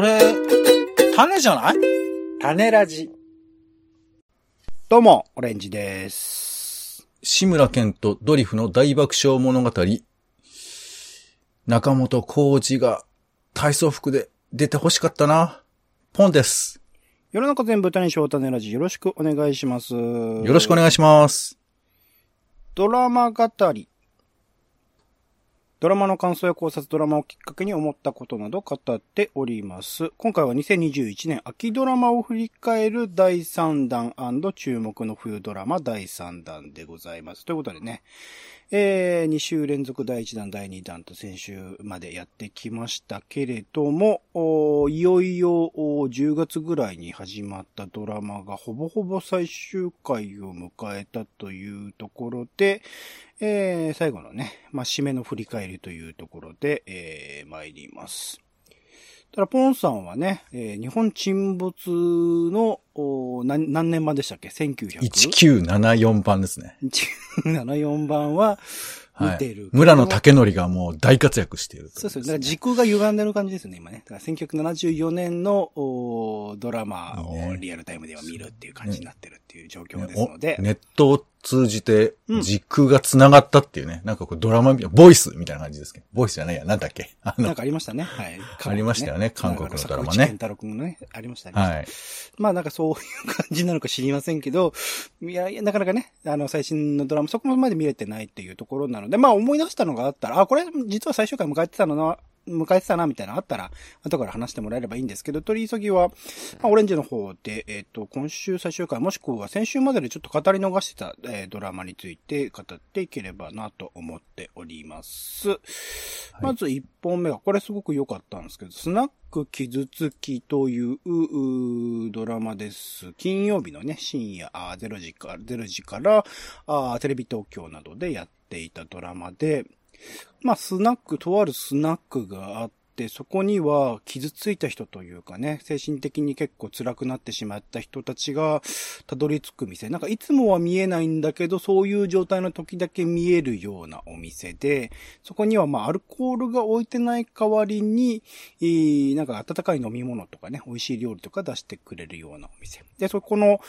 それ、種じゃない？種ラジ。どうも、オレンジです。志村けんとドリフの大爆笑物語。中本浩二が体操服で出て欲しかったな。ポンです。世の中全部谷翔種ラジ、よろしくお願いします。よよろしくお願いします。ドラマ語り。ドラマの感想や考察、ドラマをきっかけに思ったことなど語っております。今回は2021年秋ドラマを振り返る第3弾注目の冬ドラマ第3弾でございます。ということでね、えー、2週連続第1弾、第2弾と先週までやってきましたけれども、いよいよ10月ぐらいに始まったドラマがほぼほぼ最終回を迎えたというところで、えー、最後のね、まあ、締めの振り返りというところで、えー、参ります。ただ、ポンさんはね、えー日本沈没の、お何何年版でしたっけ ?1900? 1974番ですね。1974番は、見はいてる。。村野竹則がもう大活躍しているとそうそう。だから時空が歪んでる感じですね、今ね。だから1974年のおドラマをねリアルタイムでは見るっていう感じになってるっていう状況ですので。おネットを通じてうん時空が繋がったっていうね。なんかこうドラマみたいな、ボイスみたいな感じですけど。ボイスじゃないや、なんだっけ？あの、なんかありましたね。はい。ありましたよね韓国のドラマね太郎君のね、ありましたね。はい。まあなんかそういう感じなのか知りませんけど、いや、いやなかなかね、あの、最新のドラマそこまで見れてないっていうところなので、まあ思い出したのがあったら、あ、これ実は最終回迎えてたのな、迎えてたな、みたいなのあったら、後から話してもらえればいいんですけど、取り急ぎは、まあオレンジの方で、えっ、と、今週最終回、もしくは先週まででちょっと語り逃してた、えードラマについて語っていければなと思っております。まず1本目が、これすごく良かったんですけど、スナック傷つきというううドラマです。金曜日のね、深夜あー0時から、0時からあーテレビ東京などでやっていたドラマで、まあ、スナック、とあるスナックがあって、そこには傷ついた人というかね、精神的に結構辛くなってしまった人たちがたどり着く店。なんかいつもは見えないんだけど、そういう状態の時だけ見えるようなお店で、そこにはまあアルコールが置いてない代わりに、なんか温かい飲み物とかね、美味しい料理とか出してくれるようなお店。で、そこの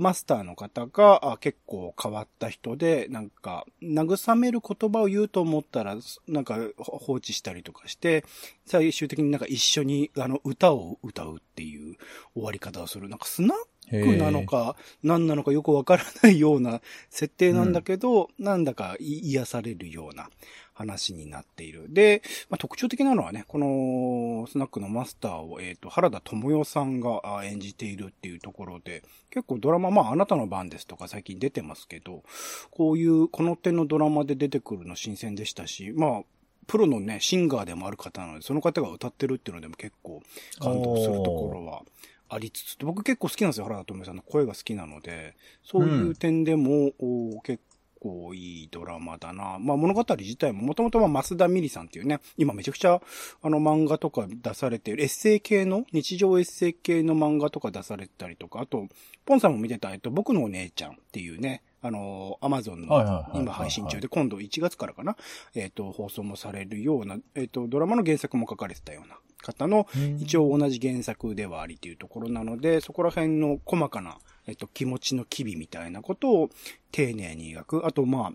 マスターの方が結構変わった人で、なんか慰める言葉を言うと思ったら、なんか放置したりとかして、最終的になんか一緒にあの歌を歌うっていう終わり方をする。なんかスナックなのか、何なのかよくわからないような設定なんだけど、なんだか癒されるような話になっている。で、まあ、特徴的なのはね、このスナックのマスターを、えっ、と、原田智代さんがあ演じているっていうところで、結構ドラマ、まあ、あなたの番ですとか最近出てますけど、こういう、この手のドラマで出てくるの新鮮でしたし、まあ、プロのね、シンガーでもある方なので、その方が歌ってるっていうのでも結構感動するところはありつつ、僕結構好きなんですよ、原田智代さんの声が好きなので、そういう点でも、お結構いいドラマだな。まあ物語自体ももともとは増田美里さんっていうね、今めちゃくちゃあの漫画とか出されてる、エッセイ系の、日常エッセイ系の漫画とか出されてたりとか、あと、ポンさんも見てた、えっと、僕のお姉ちゃんっていうね、あの、アマゾンの今配信中で、今度1月からかな、えっと、放送もされるような、えっと、ドラマの原作も書かれてたような方の、一応同じ原作ではありというところなので、そこら辺の細かな、えっと、気持ちの機微みたいなことを丁寧に描く。あと、まあ、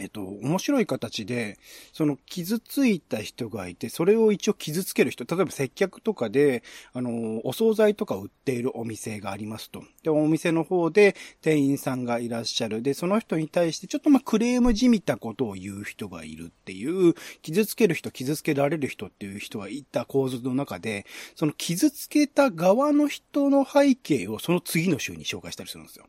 えっと、面白い形で、その傷ついた人がいて、それを一応傷つける人、例えば接客とかで、あの、お惣菜とか売っているお店がありますと。で、お店の方で店員さんがいらっしゃる。で、その人に対してちょっとまあクレームじみたことを言う人がいるっていう、傷つける人、傷つけられる人っていう人がいた構図の中で、その傷つけた側の人の背景をその次の週に紹介したりするんですよ。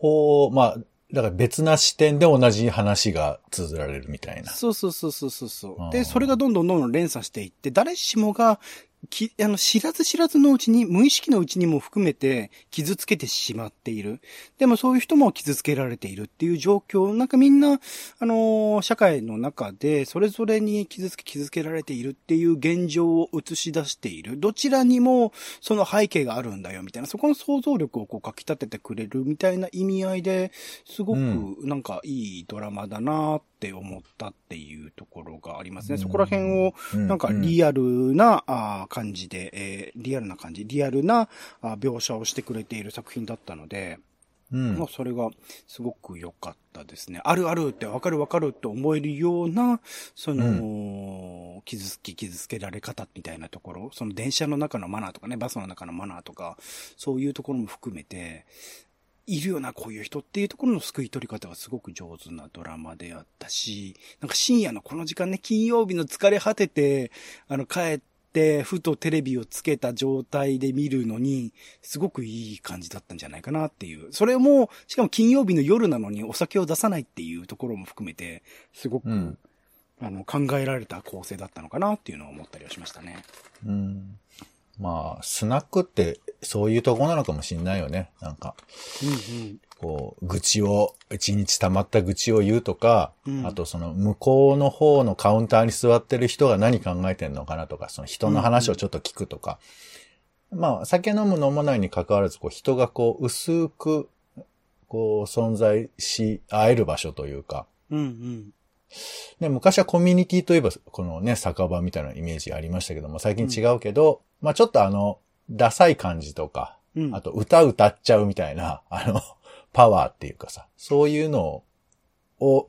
ほう、まあ、だから別な視点で同じ話が綴られるみたいな。そうそうそうそうそうで、それがどんどんどんどん連鎖していって、誰しもが、き、あの、知らず知らずのうちに、無意識のうちにも含めて傷つけてしまっている。でもそういう人も傷つけられているっていう状況、なんかみんな、あのー社会の中で、それぞれに傷つけ、傷つけられているっていう現状を映し出している。どちらにも、その背景があるんだよ、みたいな。そこの想像力をこう書き立ててくれるみたいな意味合いで、すごくうんなんかいいドラマだなっって思ったっていうところがありますね。そこら辺を、うなんかリアルな、感じで、えーリアルな感じ、リアルな描写をしてくれている作品だったので、うん。まあ、それがすごく良かったですね。あるあるってわかるわかるって思えるような、その、傷つき傷つけられ方みたいなところ、その電車の中のマナーとかね、バスの中のマナーとか、そういうところも含めて、いるよな、こういう人っていうところの救い取り方がすごく上手なドラマであったし、なんか深夜のこの時間ね、金曜日の疲れ果てて、あの、帰って、ふとテレビをつけた状態で見るのに、すごくいい感じだったんじゃないかなっていう。それも、しかも金曜日の夜なのにお酒を出さないっていうところも含めて、すごく、うん。あの、考えられた構成だったのかなっていうのを思ったりはしましたね。うん。まあ、スナックってそういうとこなのかもしんないよね。なんか、うんうん。こう、愚痴を、一日溜まった愚痴を言うとか、うんあとその向こうの方のカウンターに座ってる人が何考えてんのかなとか、その人の話をちょっと聞くとか。まあ、酒飲む飲まないに関わらず、こう、人がこう、薄く、こう、存在し、会える場所というか、うんうん。ね、昔はコミュニティといえば、このね、酒場みたいなイメージありましたけども、最近違うけど、まあちょっとあの、ダサい感じとか、うん。あと歌歌っちゃうみたいな、あの、パワーっていうかさ、そういうのを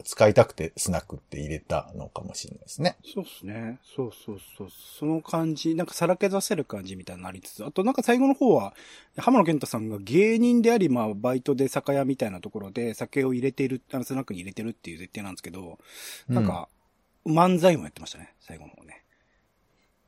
使いたくてスナックって入れたのかもしれないですね。そうですね。そうそうそう。その感じ、なんかさらけ出せる感じみたいになりつつ、あとなんか最後の方は、浜野健太さんが芸人であり、まあ、バイトで酒屋みたいなところで酒を入れている、あの、スナックに入れてるっていう設定なんですけど、なんか、漫才もやってましたね、最後の方ね。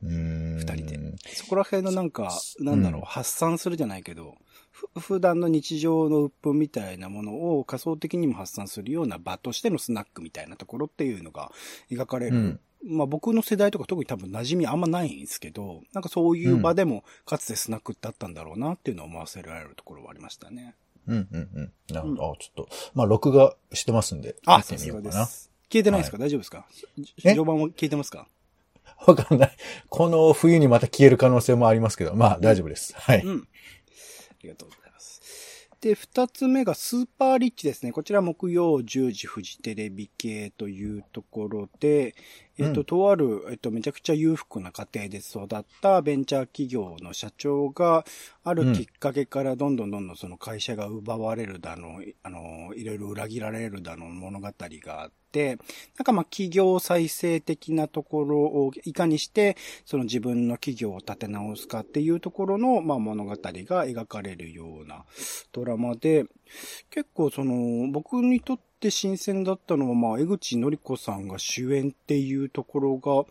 うーん、二人でそこら辺のなんか、なんだろう、うん発散するじゃないけど、ふ普段の日常の鬱憤みたいなものを仮想的にも発散するような場としてのスナックみたいなところっていうのが描かれる。うんまあ僕の世代とか特に多分馴染みあんまないんですけど、なんかそういう場でもかつてスナックってあったんだろうなっていうのを思わせられるところはありましたね。うん、うん、うん。なるほど。あ、ちょっと、まあ録画してますんで、あ、見てさすみようかな。がです。消えてないですか、大丈夫ですか？え？序盤は消えてますか？わかんない。この冬にまた消える可能性もありますけど、まあ大丈夫です。はい。うん。ありがとうございます。で、二つ目がスーパーリッチですね。こちら木曜10時フジテレビ系というところで、えっと、うんとある、えっと、めちゃくちゃ裕福な家庭で育ったベンチャー企業の社長が、あるきっかけからどんどんどんどんその会社が奪われるだの、あの、いろいろ裏切られるだの物語があって、なんかまあ企業再生的なところをいかにして、その自分の企業を立て直すかっていうところの、まあ物語が描かれるようなドラマで、結構その、僕にとってって新鮮だったのは、まあ、江口のり子さんが主演っていうところが、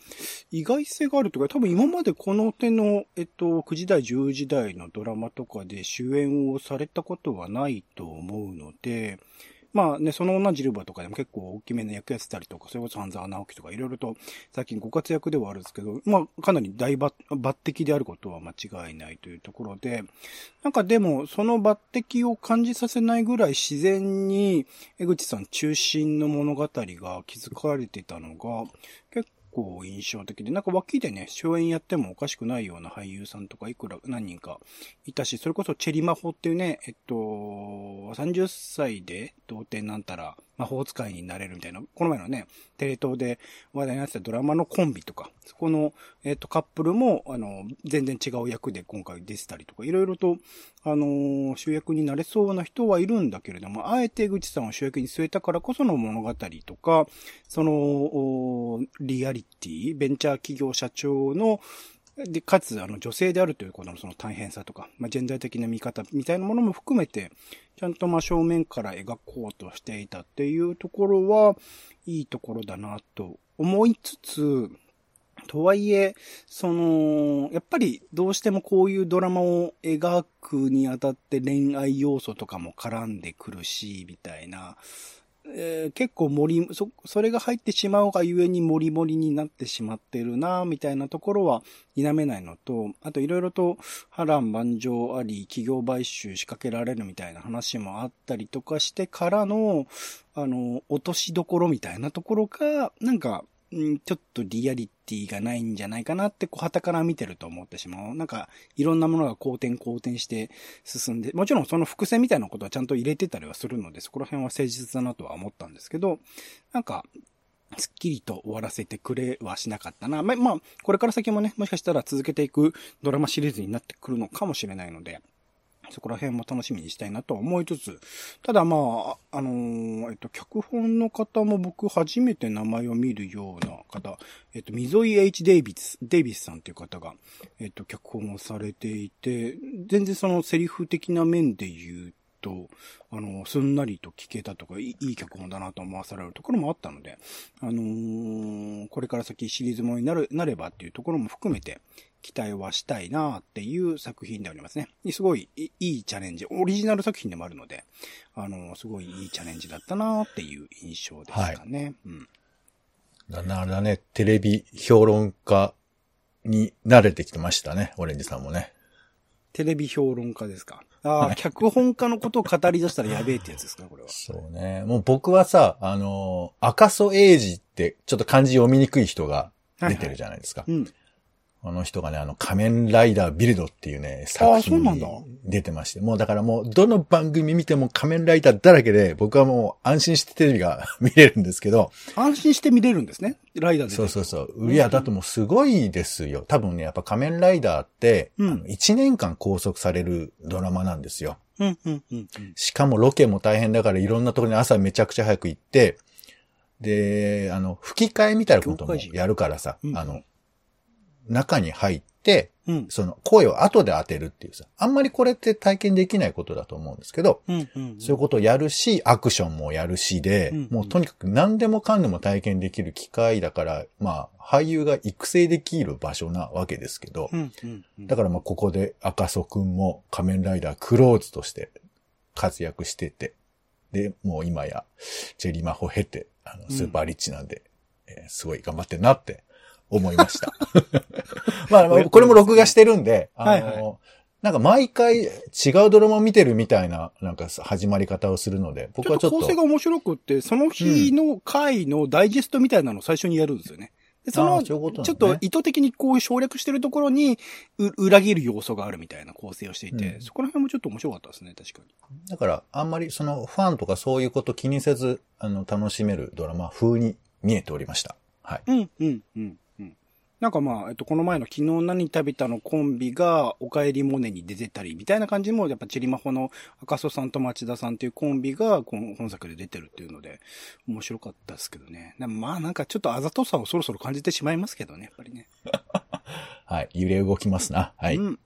意外性があるというか、多分今までこの手の、えっと、9時台、10時台のドラマとかで主演をされたことはないと思うので、まあね、その女ジルバとかでも結構大きめの役やってたりとか、それこそ半沢直樹とかいろいろと最近ご活躍ではあるんですけど、まあかなり大抜擢であることは間違いないというところで、なんかでもその抜擢を感じさせないぐらい自然に江口さん中心の物語が築かれてたのが結構印象的で、なんか脇でね、主演やってもおかしくないような俳優さんとかいくら何人かいたし、それこそチェリマホっていうね、えっと、30歳で童貞なんたら魔法使いになれるみたいな、この前のね、テレ東で話題になってたドラマのコンビとか、そこの、えっと、カップルも、あの、全然違う役で今回出てたりとか、いろいろと、あのー主役になれそうな人はいるんだけれども、あえて口さんを主役に据えたからこその物語とか、その、リアリティ、ベンチャー企業社長の、で、かつ、あの、女性であるということのその大変さとか、まあ、ジェンダー的な見方みたいなものも含めて、ちゃんとまあ正面から描こうとしていたっていうところは、いいところだなと思いつつ、とはいえ、その、やっぱりどうしてもこういうドラマを描くにあたって恋愛要素とかも絡んでくるし、みたいな、えー結構盛り、そ、それが入ってしまうがゆえに盛り盛りになってしまってるな、みたいなところは否めないのと、あといろいろと波乱万丈あり、企業買収仕掛けられるみたいな話もあったりとかしてからの、あの、落としどころみたいなところが、なんか、んちょっとリアリティがないんじゃないかなって、こう、旗から見てると思ってしまう。なんか、いろんなものが好転好転して進んで、もちろんその伏線みたいなことはちゃんと入れてたりはするので、そこら辺は誠実だなとは思ったんですけど、なんか、すっきりと終わらせてくれはしなかったな。ま、まあ、これから先もね、もしかしたら続けていくドラマシリーズになってくるのかもしれないので、そこら辺も楽しみにしたいなと思いつつ、ただまあ、あのー、えっと、脚本の方も僕初めて名前を見るような方、えっと、溝井 H. デイビス、デイビスさんという方が、えっと、脚本をされていて、全然そのセリフ的な面で言うと、あの、すんなりと聞けたとか、いい脚本だなと思わされるところもあったので、あのー、これから先シリーズもになる、なればっていうところも含めて、期待はしたいなっていう作品でありますね。すごいいいチャレンジ。オリジナル作品でもあるので、あの、すごいいいチャレンジだったなっていう印象ですかね。はい、うん。だなだね、テレビ評論家に慣れてきてましたね、オレンジさんもね。テレビ評論家ですか？ああ、はい、脚本家のことを語り出したらやべえってやつですか、これは。そうね。もう僕はさ、あの、赤楚衛二ってちょっと漢字読みにくい人が出てるじゃないですか。はいはい、うん。あの人がね、あの、仮面ライダービルドっていうね、作品に出てまして、もうだからもう、どの番組見ても仮面ライダーだらけで、僕はもう安心してテレビが 見れるんですけど。安心して見れるんですね？ライダーで。そうそうそう。いや、だともうすごいですよ。多分ね、やっぱ仮面ライダーって、うん、1年間拘束されるドラマなんですよ。うんうんうん、しかもロケも大変だからいろんなところに朝めちゃくちゃ早く行って、で、あの、吹き替えみたいなこともやるからさ、あの、中に入って、うん、その声を後で当てるっていうさ、あんまりこれって体験できないことだと思うんですけど、うんうんうん、そういうことをやるし、アクションもやるしで、うんうん、もうとにかく何でもかんでも体験できる機会だから、まあ、俳優が育成できる場所なわけですけど、うんうんうん、だからまあここで赤楚くんも仮面ライダークローズとして活躍してて、で、もう今やチェリーマホ経て、あの、スーパーリッチなんで、うん、えー、すごい頑張ってんなって思いました。まあ、これも録画してるんで、あの、はいはい、なんか毎回違うドラマを見てるみたいな、なんか始まり方をするので、僕はちょっと。構成が面白くって、その日の回のダイジェストみたいなのを最初にやるんですよね。で、その、ちょっと意図的にこう省略してるところに、裏切る要素があるみたいな構成をしていて、うん、そこら辺もちょっと面白かったですね、確かに。だから、あんまりそのファンとかそういうこと気にせず、あの、楽しめるドラマ風に見えておりました。はい。うん、うん、うん。なんかまあ、えっと、この前の昨日何食べたのコンビが、おかえりモネに出てたり、みたいな感じも、やっぱチリマホの赤楚さんと町田さんっていうコンビが、この本作で出てるっていうので、面白かったですけどね。まあなんかちょっとあざとさをそろそろ感じてしまいますけどね、やっぱりね。はい、揺れ動きますな。はい。うん。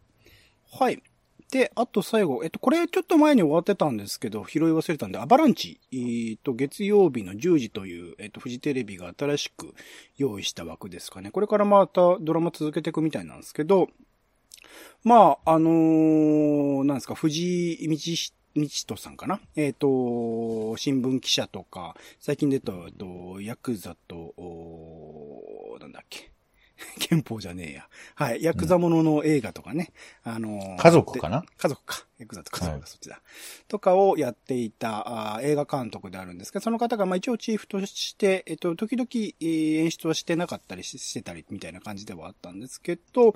はい。で、あと最後、えっと、これちょっと前に終わってたんですけど、拾い忘れたんで、アバランチ、え、っと、月曜日の10時という、えっと、フジテレビが新しく用意した枠ですかね。これからまたドラマ続けていくみたいなんですけど、まあ、あのー、なんですか、藤井道道人さんかな？えっ、ー、と、新聞記者とか、最近出た、えっと、ヤクザと、なんだっけ？憲法じゃねえや。はい。ヤクザものの映画とかね。うん、あの家族かな？家族か。ヤクザと家族がそっちだ。はい、とかをやっていたあ映画監督であるんですけど、その方がまあ一応チーフとして、えっと、時々、演出はしてなかったりしてたりみたいな感じではあったんですけど、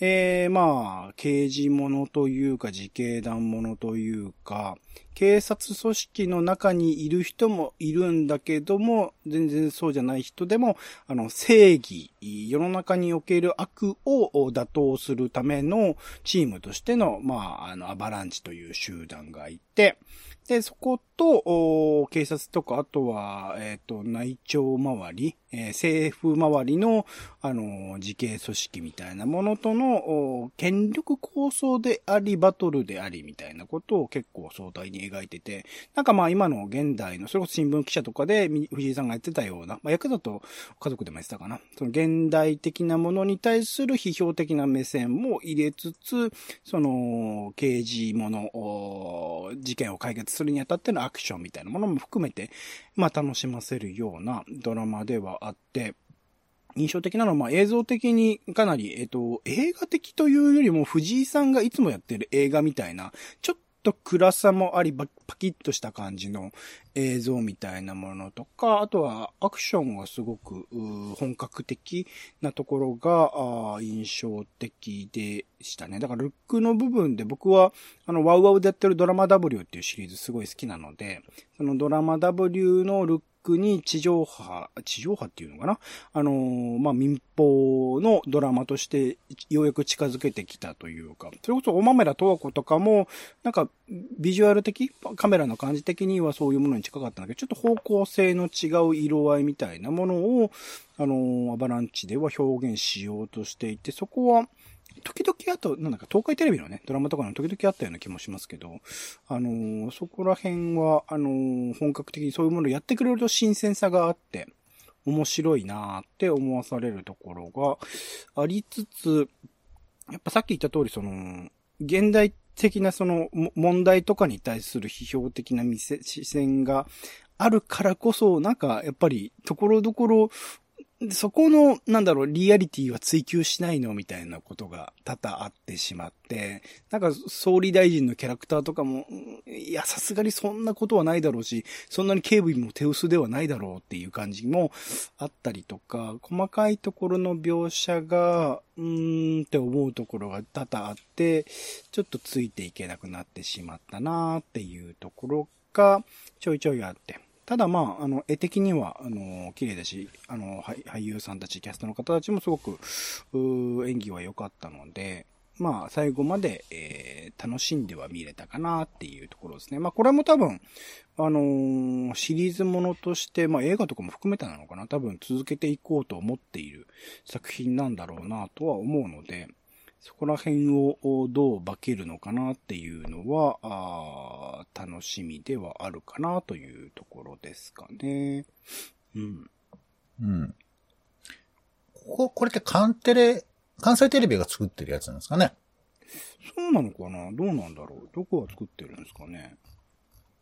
えー、まあ、刑事者というか、自警団者というか、警察組織の中にいる人もいるんだけども、全然そうじゃない人でも、あの、正義、世の中における悪を打倒するためのチームとしての、まあ、あの、アバランチという集団がいて、で、そこと、警察とか、あとは、えっ、ー、と、内調周り、えー、政府周りの、あの、自警組織みたいなものとの、権力構想であり、バトルであり、みたいなことを結構壮大に描いてて、なんかまあ今の現代の、それこそ新聞記者とかで、藤井さんがやってたような、まあ役だと家族でもやってたかな。その現代的なものに対する批評的な目線も入れつつ、その、刑事もの、事件を解決するにあたってのアクションみたいなものも含めて、まあ楽しませるようなドラマではあって、印象的なのは、まあ、映像的にかなり、えっ、と、映画的というよりも藤井さんがいつもやってる映画みたいな、ちょっと暗さもあり、パキッとした感じの映像みたいなものとか、あとはアクションがすごく本格的なところが印象的でしたね。だからルックの部分で僕はあのワウワウでやってるドラマ W っていうシリーズすごい好きなので、そのドラマ W のルッに地上波、地上波っていうのかな？あのーまあ、民放のドラマとしてようやく近づけてきたというか、それこそおまめらとわ子とかも、なんかビジュアル的、カメラの感じ的にはそういうものに近かったんだけど、ちょっと方向性の違う色合いみたいなものを、あのーアバランチでは表現しようとしていて、そこは、時々あと、なんだか東海テレビのね、ドラマとかの時々あったような気もしますけど、あのーそこら辺は、あのー本格的にそういうものをやってくれると新鮮さがあって、面白いなーって思わされるところがありつつ、やっぱさっき言った通り、その、現代的なその問題とかに対する批評的な視線があるからこそ、なんかやっぱりところどころそこの、なんだろう、リアリティは追求しないのみたいなことが多々あってしまって、なんか総理大臣のキャラクターとかも、いや、さすがにそんなことはないだろうし、そんなに警備も手薄ではないだろうっていう感じもあったりとか、細かいところの描写が、うーんって思うところが多々あって、ちょっとついていけなくなってしまったなーっていうところがちょいちょいあって。ただまあ、あの、絵的には、あの、綺麗だし、あの、俳優さんたち、キャストの方たちもすごく、演技は良かったので、まあ、最後まで、えー楽しんでは見れたかなっていうところですね。まあ、これも多分、あのーシリーズものとして、まあ、映画とかも含めてなのかな多分続けていこうと思っている作品なんだろうなとは思うので、そこら辺をどう化けるのかなっていうのは、楽しみではあるかなというところですかね。うん。うん。ここ、これって関テレ、関西テレビが作ってるやつなんですかね？そうなのかな？どうなんだろう？どこが作ってるんですかね？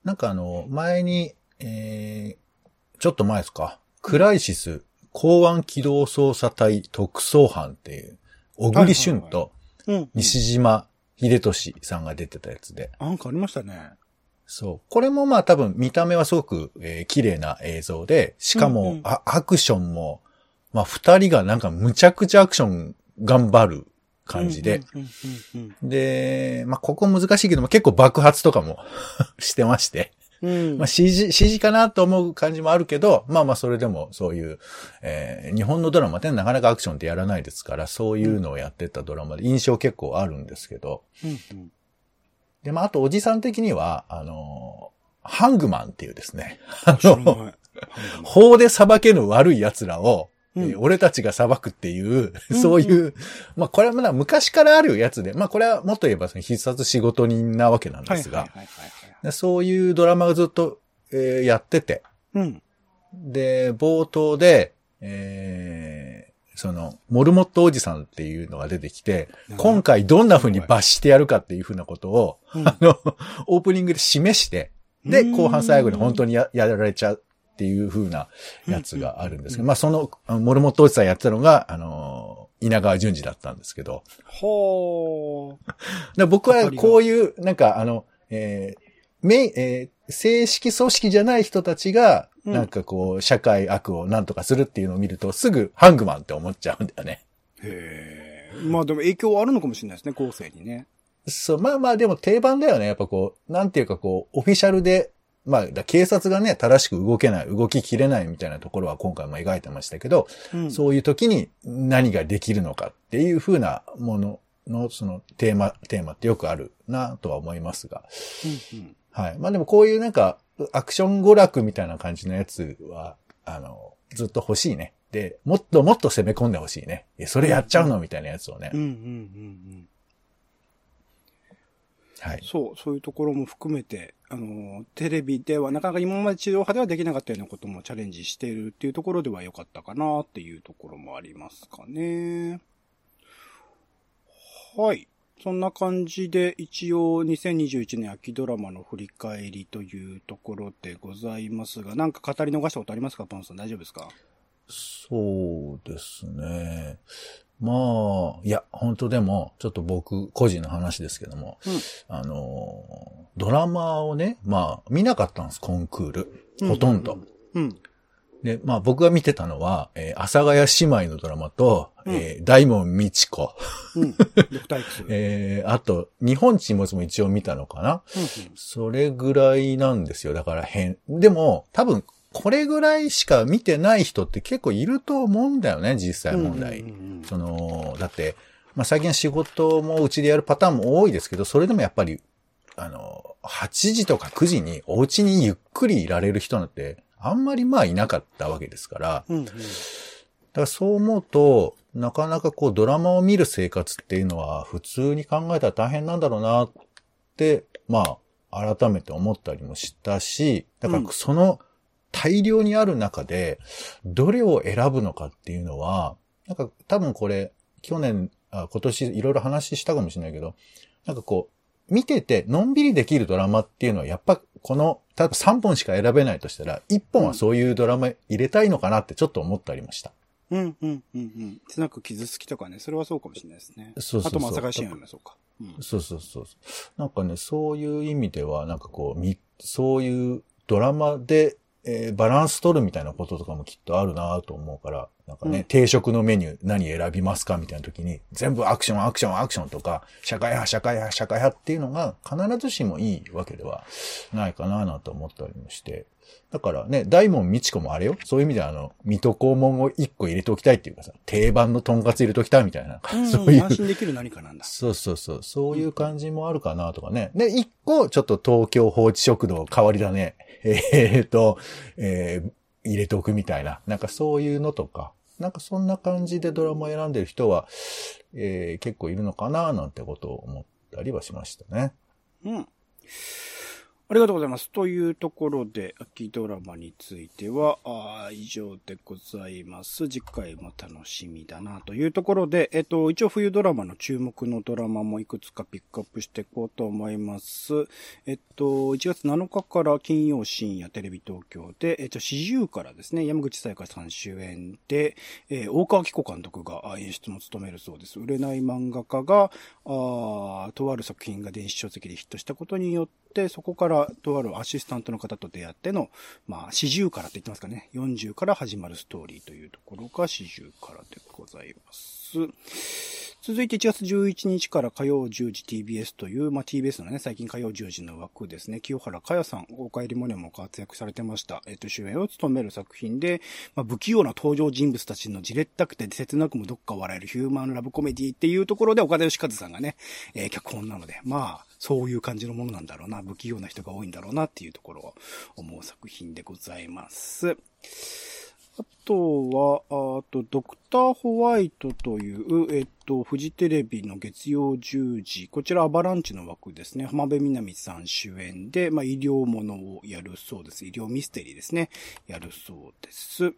なんかあの、前に、えー、ちょっと前ですか？クライシス公安機動捜査隊特捜班っていう、小栗旬とうん。西島秀俊さんが出てたやつで。なんかありましたね。そう。これもまあ多分見た目はすごく、えー綺麗な映像で、しかも、うんうんあアクションも、まあ二人がなんかむちゃくちゃアクション頑張る感じで。で、まあここ難しいけども結構爆発とかも してまして。うん。まあ CG、CG かなと思う感じもあるけど、まあまあそれでもそういう、えー日本のドラマってなかなかアクションってやらないですから、そういうのをやってたドラマで印象結構あるんですけど、うんうん。で、まああとおじさん的には、あのーハングマンっていうですね、あの、法で裁けぬ悪い奴らを、うん。えー俺たちが裁くっていう、うんそういう、まあこれはまだ昔からあるやつで、まあこれはもっと言えばその必殺仕事人なわけなんですが、はいはいはいそういうドラマがずっと、えーやってて、うん。で、冒頭で、えーその、モルモットおじさんっていうのが出てきて、今回どんな風に罰してやるかっていう風なことを、うん。あの、オープニングで示して、で、うん。後半最後に本当にややられちゃうっていう風なやつがあるんですけど、まあその、モルモットおじさんやってたのが、あの、稲川淳二だったんですけど、ほー。で僕はこういう、なんかあの、えーめえー正式組織じゃない人たちが、うんなんかこう、社会悪をなんとかするっていうのを見ると、すぐハングマンって思っちゃうんだよね。へー。まあでも影響はあるのかもしれないですね、後世にね。そう、まあまあでも定番だよね。やっぱこう、なんていうかこう、オフィシャルで、まあ、だ警察がね、正しく動けない、動ききれないみたいなところは今回も描いてましたけど、うんそういう時に何ができるのかっていう風なものの、そのテーマ、テーマってよくあるなとは思いますが。うんうんはい。まあでもこういうなんか、アクション娯楽みたいな感じのやつは、あの、ずっと欲しいね。で、もっともっと攻め込んで欲しいね。え、それやっちゃうのみたいなやつをねうん。うんうんうん。はい。そう、そういうところも含めて、あの、テレビではなかなか今まで地上波ではできなかったようなこともチャレンジしているっていうところでは良かったかなっていうところもありますかね。はい。そんな感じで一応2021年秋ドラマの振り返りというところでございますが、なんか語り逃したことありますかパンさん大丈夫ですか？そうですね。まあ、いや、本当でも、ちょっと僕、個人の話ですけども、うんあの、ドラマをね、まあ、見なかったんです、コンクール。ほとんど。うん。で、まあ僕が見てたのは、えー、阿佐ヶ谷姉妹のドラマと、うんえー大門美智子、うん。えー、あと、日本沈没も一応見たのかなうんうんそれぐらいなんですよ。だから変。でも、多分、これぐらいしか見てない人って結構いると思うんだよね、実際問題。うんうんうんその、だって、まあ、最近仕事もうちでやるパターンも多いですけど、それでもやっぱり、あの、8時とか9時にお家にゆっくりいられる人なんて、あんまりまあいなかったわけですから、うんうん。だからそう思うと、なかなかこうドラマを見る生活っていうのは普通に考えたら大変なんだろうなって、まあ、改めて思ったりもしたし、だからうんその大量にある中で、どれを選ぶのかっていうのは、なんか多分これ、去年、あ今年いろいろ話したかもしれないけど、なんかこう、見てて、のんびりできるドラマっていうのは、やっぱ、この、例えば3本しか選べないとしたら、1本はそういうドラマ入れたいのかなってちょっと思ったりもした。うんうんうんうん。つなく傷つきとかね、それはそうかもしれないですね。そうそうそうあと、まあ、朝会深夜もそうか。うん。そうそうそうそう。なんかね、そういう意味では、なんかこう、み、そういうドラマで、えーバランス取るみたいなこととかもきっとあるなと思うから、なんかね、うん定食のメニュー何選びますかみたいな時に、全部アクション、アクション、アクションとか、社会派、社会派、社会派っていうのが必ずしもいいわけではないかななんて思ったりもして。だからね、大門みち子もあれよ。そういう意味ではあの、水戸黄門を一個入れておきたいっていうかさ、定番のとんかつ入れておきたいみたいな、うんそういう安心できる何かなんだ。そうそうそう。そういう感じもあるかなとかね。で、一個、ちょっと東京放置食堂変わりだね。えー、と、えー入れておくみたいな。なんかそういうのとか。なんかそんな感じでドラマを選んでる人は、えー結構いるのかななんてことを思ったりはしましたね。うん。ありがとうございます。というところで、秋ドラマについては、以上でございます。次回も楽しみだなというところで、えっと、一応冬ドラマの注目のドラマもいくつかピックアップしていこうと思います。えっと、1月7日から金曜深夜テレビ東京で、えっと、四十からですね、山口彩香さん主演で、えー大川紀子監督が演出も務めるそうです。売れない漫画家が、あとある作品が電子書籍でヒットしたことによって、そこからとあるアシスタントの方と出会っての、まあ、四十からって言ってますかね。40から始まるストーリーというところが四十からでございます。続いて1月11日から火曜10時 TBS という、まあ、TBS のね、最近火曜10時の枠ですね、清原かやさん、お帰りモネも活躍されてました。えっと、主演を務める作品で、まあ、不器用な登場人物たちのじれったくて切なくもどっか笑えるヒューマンラブコメディっていうところで岡田義和さんがね、えー脚本なので、まあ、そういう感じのものなんだろうな、不器用な人が多いんだろうなっていうところを思う作品でございます。あとは、あと、ドクターホワイトという、えっと、フジテレビの月曜10時、こちらアバランチの枠ですね。浜辺美奈美さん主演で、まあ、医療ものをやるそうです。医療ミステリーですね。やるそうです。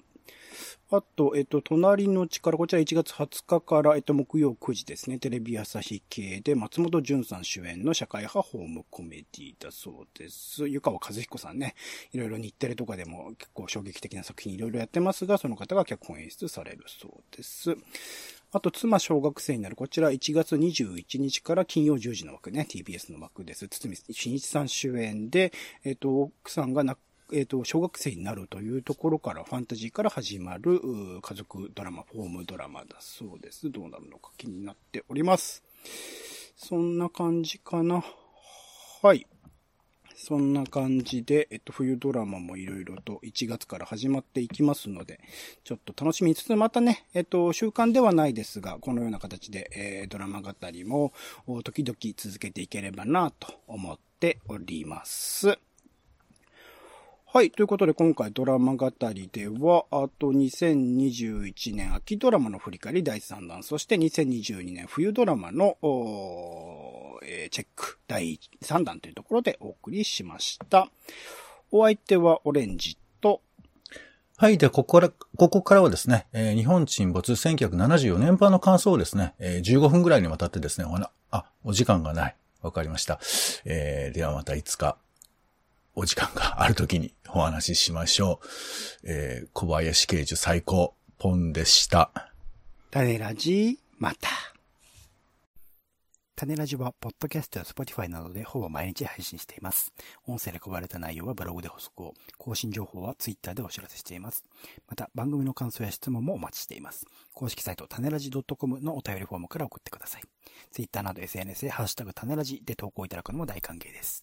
あと、えっと、隣の力、こちら1月20日から、えっと、木曜9時ですね。テレビ朝日系で、松本潤さん主演の社会派ホームコメディだそうです。湯川和彦さんね。いろいろ日テレとかでも結構衝撃的な作品いろいろやってますが、その方が脚本演出されるそうです。あと、妻小学生になる。こちら1月21日から金曜10時の枠ね。TBS の枠です。堤真一さん主演で、えっと、奥さんがなえっ、と、小学生になるというところから、ファンタジーから始まる、家族ドラマ、フォームドラマだそうです。どうなるのか気になっております。そんな感じかな。はい。そんな感じで、えっと、冬ドラマもいろいろと1月から始まっていきますので、ちょっと楽しみにつつ、またね、えっと、習慣ではないですが、このような形で、えードラマ語りも、時々続けていければなと思っております。はい。ということで、今回ドラマ語りでは、あと2021年秋ドラマの振り返り第3弾、そして2022年冬ドラマの、えーチェック第3弾というところでお送りしました。お相手はオレンジと、はい。で、ここから、ここからはですね、えー日本沈没1974年版の感想をですね、えー15分ぐらいにわたってですね、おあ、お時間がない。わかりました。えーではまたいつか、お時間がある時にお話ししましょう。えー小林刑事最高、ポンでした。種ラジ、また。種ラジは、ポッドキャストや Spotify などでほぼ毎日配信しています。音声で配られた内容はブログで補足を、更新情報は Twitter でお知らせしています。また、番組の感想や質問もお待ちしています。公式サイト、種ラジ .com のお便りフォームから送ってください。Twitter など SNS でハッシュタグ種ラジで投稿いただくのも大歓迎です。